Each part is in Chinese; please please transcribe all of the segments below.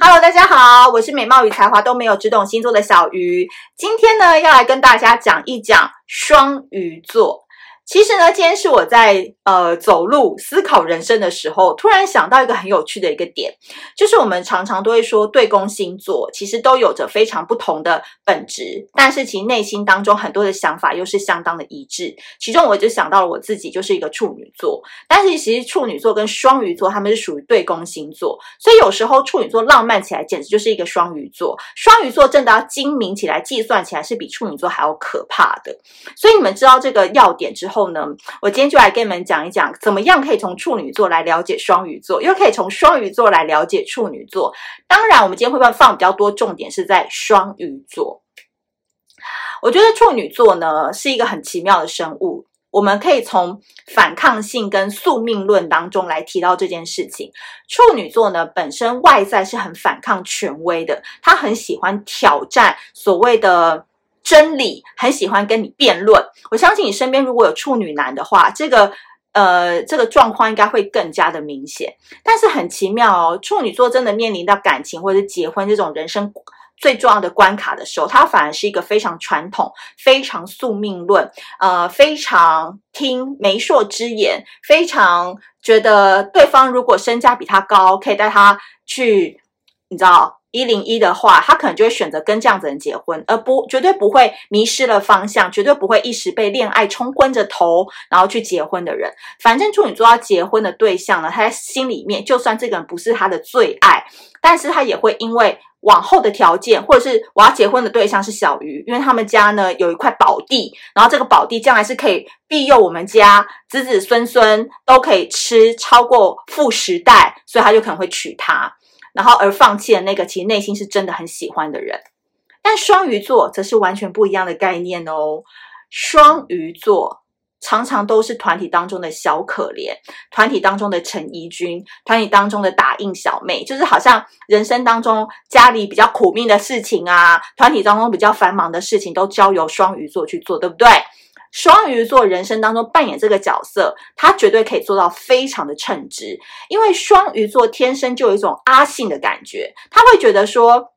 Hello，大家好，我是美貌与才华都没有，只懂星座的小鱼。今天呢，要来跟大家讲一讲双鱼座。其实呢，今天是我在呃走路思考人生的时候，突然想到一个很有趣的一个点，就是我们常常都会说对宫星座其实都有着非常不同的本质，但是其实内心当中很多的想法又是相当的一致。其中我就想到了我自己就是一个处女座，但是其实处女座跟双鱼座他们是属于对宫星座，所以有时候处女座浪漫起来简直就是一个双鱼座，双鱼座真的要精明起来计算起来是比处女座还要可怕的。所以你们知道这个要点之后。后呢，我今天就来跟你们讲一讲，怎么样可以从处女座来了解双鱼座，又可以从双鱼座来了解处女座。当然，我们今天会不会放比较多重点是在双鱼座。我觉得处女座呢是一个很奇妙的生物，我们可以从反抗性跟宿命论当中来提到这件事情。处女座呢本身外在是很反抗权威的，他很喜欢挑战所谓的。真理很喜欢跟你辩论，我相信你身边如果有处女男的话，这个呃这个状况应该会更加的明显。但是很奇妙哦，处女座真的面临到感情或者结婚这种人生最重要的关卡的时候，他反而是一个非常传统、非常宿命论，呃，非常听媒妁之言，非常觉得对方如果身价比他高，可以带他去，你知道。一零一的话，他可能就会选择跟这样子人结婚，而不绝对不会迷失了方向，绝对不会一时被恋爱冲昏着头，然后去结婚的人。反正处女座要结婚的对象呢，他在心里面，就算这个人不是他的最爱，但是他也会因为往后的条件，或者是我要结婚的对象是小鱼，因为他们家呢有一块宝地，然后这个宝地将来是可以庇佑我们家子子孙孙都可以吃超过富十代，所以他就可能会娶她。然后而放弃了那个其实内心是真的很喜欢的人，但双鱼座则是完全不一样的概念哦。双鱼座常常都是团体当中的小可怜，团体当中的陈怡君，团体当中的打印小妹，就是好像人生当中家里比较苦命的事情啊，团体当中比较繁忙的事情都交由双鱼座去做，对不对？双鱼座人生当中扮演这个角色，他绝对可以做到非常的称职，因为双鱼座天生就有一种阿信的感觉，他会觉得说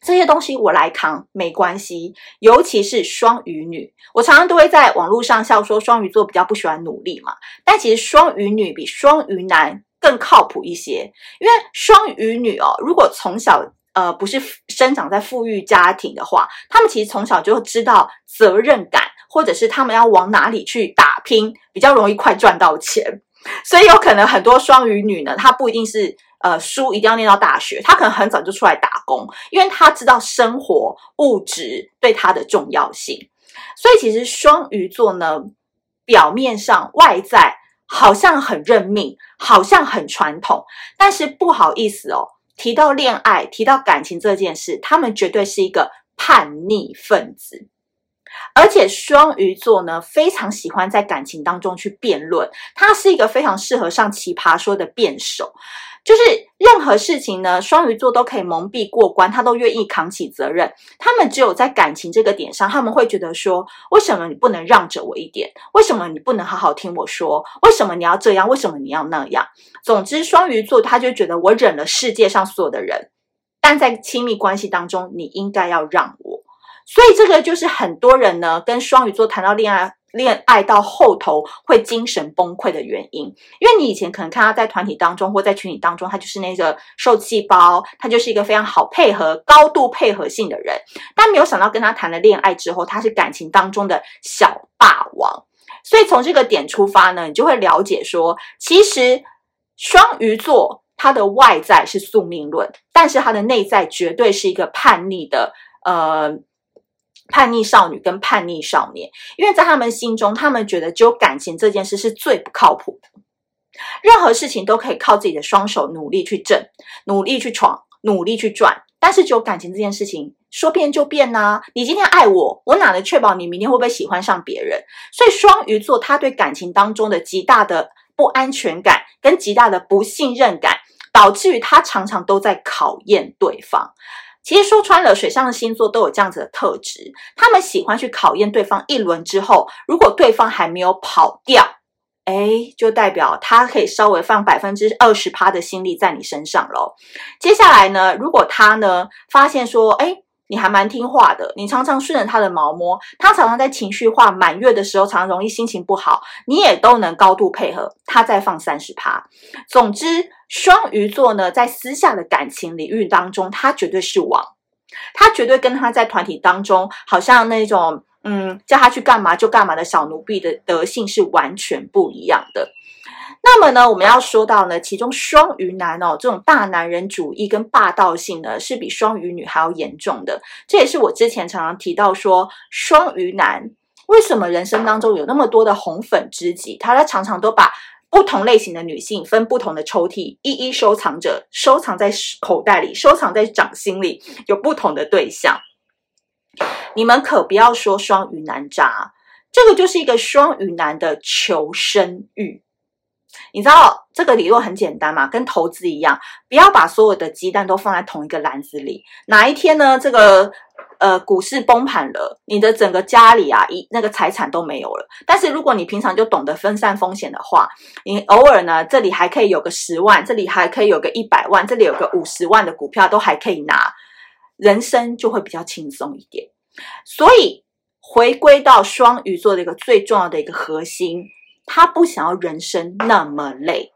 这些东西我来扛没关系，尤其是双鱼女，我常常都会在网络上笑说双鱼座比较不喜欢努力嘛，但其实双鱼女比双鱼男更靠谱一些，因为双鱼女哦，如果从小呃不是生长在富裕家庭的话，他们其实从小就知道责任感。或者是他们要往哪里去打拼，比较容易快赚到钱，所以有可能很多双鱼女呢，她不一定是呃书一定要念到大学，她可能很早就出来打工，因为她知道生活物质对她的重要性。所以其实双鱼座呢，表面上外在好像很认命，好像很传统，但是不好意思哦，提到恋爱，提到感情这件事，他们绝对是一个叛逆分子。而且双鱼座呢，非常喜欢在感情当中去辩论，他是一个非常适合上奇葩说的辩手，就是任何事情呢，双鱼座都可以蒙蔽过关，他都愿意扛起责任。他们只有在感情这个点上，他们会觉得说，为什么你不能让着我一点？为什么你不能好好听我说？为什么你要这样？为什么你要那样？总之，双鱼座他就觉得我忍了世界上所有的人，但在亲密关系当中，你应该要让我。所以这个就是很多人呢跟双鱼座谈到恋爱，恋爱到后头会精神崩溃的原因。因为你以前可能看他在团体当中或在群体当中，他就是那个受气包，他就是一个非常好配合、高度配合性的人。但没有想到跟他谈了恋爱之后，他是感情当中的小霸王。所以从这个点出发呢，你就会了解说，其实双鱼座他的外在是宿命论，但是他的内在绝对是一个叛逆的，呃。叛逆少女跟叛逆少年，因为在他们心中，他们觉得只有感情这件事是最不靠谱的。任何事情都可以靠自己的双手努力去挣、努力去闯、努力去赚，但是只有感情这件事情说变就变呐、啊！你今天爱我，我哪能确保你明天会不会喜欢上别人？所以双鱼座他对感情当中的极大的不安全感跟极大的不信任感，导致于他常常都在考验对方。其实说穿了，水上的星座都有这样子的特质，他们喜欢去考验对方一轮之后，如果对方还没有跑掉，诶，就代表他可以稍微放百分之二十趴的心力在你身上喽。接下来呢，如果他呢发现说，诶，你还蛮听话的，你常常顺着他的毛摸，他常常在情绪化满月的时候，常常容易心情不好，你也都能高度配合，他再放三十趴。总之，双鱼座呢，在私下的感情领域当中，他绝对是王，他绝对跟他在团体当中，好像那种。嗯，叫他去干嘛就干嘛的小奴婢的德性是完全不一样的。那么呢，我们要说到呢，其中双鱼男哦，这种大男人主义跟霸道性呢，是比双鱼女还要严重的。这也是我之前常常提到说，双鱼男为什么人生当中有那么多的红粉知己，他他常常都把不同类型的女性分不同的抽屉，一一收藏着，收藏在口袋里，收藏在掌心里，有不同的对象。你们可不要说双鱼男渣，这个就是一个双鱼男的求生欲。你知道这个理论很简单嘛，跟投资一样，不要把所有的鸡蛋都放在同一个篮子里。哪一天呢，这个呃股市崩盘了，你的整个家里啊一那个财产都没有了。但是如果你平常就懂得分散风险的话，你偶尔呢这里还可以有个十万，这里还可以有个一百万，这里有个五十万的股票都还可以拿，人生就会比较轻松一点。所以，回归到双鱼座的一个最重要的一个核心，他不想要人生那么累，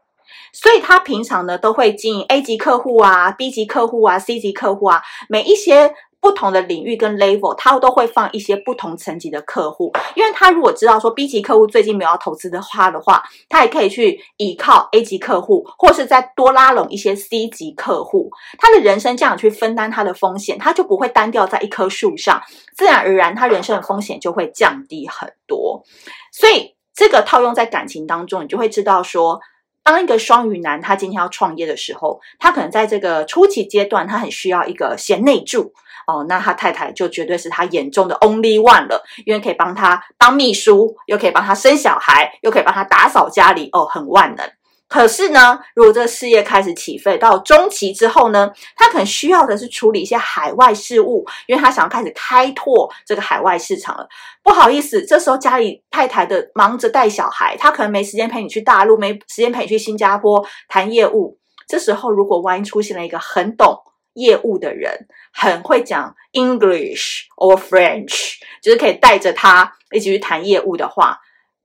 所以他平常呢都会经营 A 级客户啊、B 级客户啊、C 级客户啊，每一些。不同的领域跟 level，他都会放一些不同层级的客户，因为他如果知道说 B 级客户最近没有要投资的话的话，他也可以去依靠 A 级客户，或是再多拉拢一些 C 级客户，他的人生这样去分担他的风险，他就不会单调在一棵树上，自然而然他人生的风险就会降低很多。所以这个套用在感情当中，你就会知道说。当一个双鱼男他今天要创业的时候，他可能在这个初期阶段，他很需要一个贤内助哦，那他太太就绝对是他眼中的 only one 了，因为可以帮他当秘书，又可以帮他生小孩，又可以帮他打扫家里，哦，很万能。可是呢，如果这个事业开始起飞到中期之后呢，他可能需要的是处理一些海外事务，因为他想要开始开拓这个海外市场了。不好意思，这时候家里太太的忙着带小孩，他可能没时间陪你去大陆，没时间陪你去新加坡谈业务。这时候如果万一出现了一个很懂业务的人，很会讲 English or French，就是可以带着他一起去谈业务的话，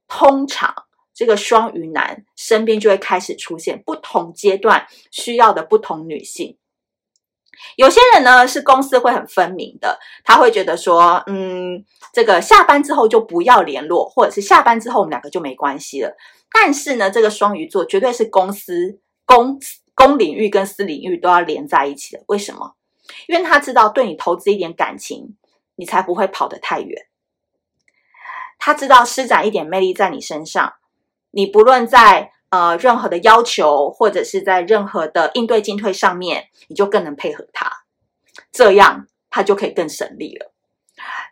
通常。这个双鱼男身边就会开始出现不同阶段需要的不同女性。有些人呢是公司会很分明的，他会觉得说，嗯，这个下班之后就不要联络，或者是下班之后我们两个就没关系了。但是呢，这个双鱼座绝对是公司公公领域跟私领域都要连在一起的。为什么？因为他知道对你投资一点感情，你才不会跑得太远。他知道施展一点魅力在你身上。你不论在呃任何的要求，或者是在任何的应对进退上面，你就更能配合他，这样他就可以更省力了。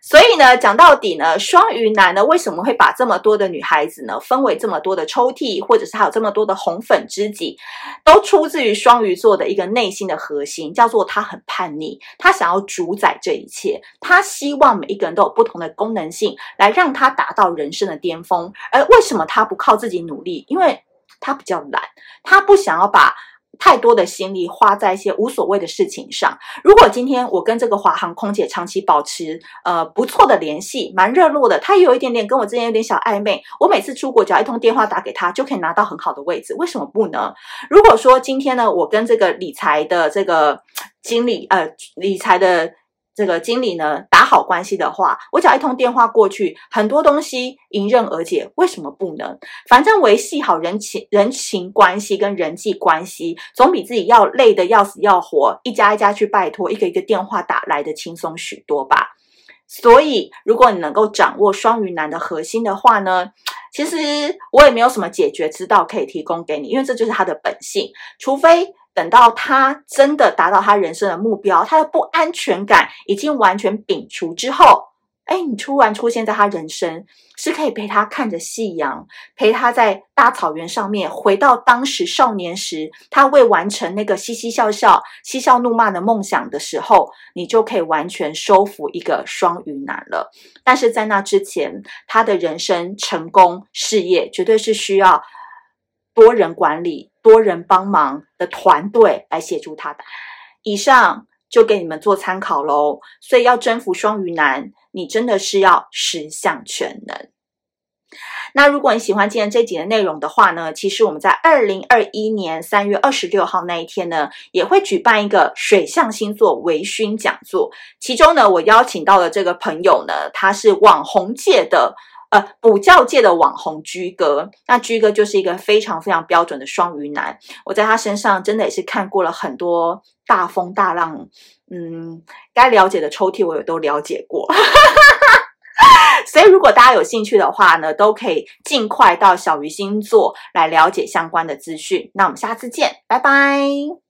所以呢，讲到底呢，双鱼男呢为什么会把这么多的女孩子呢分为这么多的抽屉，或者是还有这么多的红粉知己，都出自于双鱼座的一个内心的核心，叫做他很叛逆，他想要主宰这一切，他希望每一个人都有不同的功能性，来让他达到人生的巅峰。而为什么他不靠自己努力？因为他比较懒，他不想要把。太多的心力花在一些无所谓的事情上。如果今天我跟这个华航空姐长期保持呃不错的联系，蛮热络的，她也有一点点跟我之间有点小暧昧，我每次出国只要一通电话打给她，就可以拿到很好的位置，为什么不呢？如果说今天呢，我跟这个理财的这个经理呃理财的。这个经理呢，打好关系的话，我只要一通电话过去，很多东西迎刃而解。为什么不能？反正维系好人情人情关系跟人际关系，总比自己要累得要死要活，一家一家去拜托，一个一个电话打来的轻松许多吧。所以，如果你能够掌握双鱼男的核心的话呢，其实我也没有什么解决之道可以提供给你，因为这就是他的本性，除非。等到他真的达到他人生的目标，他的不安全感已经完全摒除之后，哎，你突然出现在他人生，是可以陪他看着夕阳，陪他在大草原上面回到当时少年时他未完成那个嬉嬉笑笑、嬉笑怒骂的梦想的时候，你就可以完全收服一个双鱼男了。但是在那之前，他的人生成功事业绝对是需要多人管理、多人帮忙的团队来协助他的。以上。就给你们做参考喽，所以要征服双鱼男，你真的是要十项全能。那如果你喜欢今天这集的内容的话呢，其实我们在二零二一年三月二十六号那一天呢，也会举办一个水象星座微醺讲座。其中呢，我邀请到的这个朋友呢，他是网红界的。呃，补教界的网红居哥，那居哥就是一个非常非常标准的双鱼男。我在他身上真的也是看过了很多大风大浪，嗯，该了解的抽屉我也都了解过。所以，如果大家有兴趣的话呢，都可以尽快到小鱼星座来了解相关的资讯。那我们下次见，拜拜。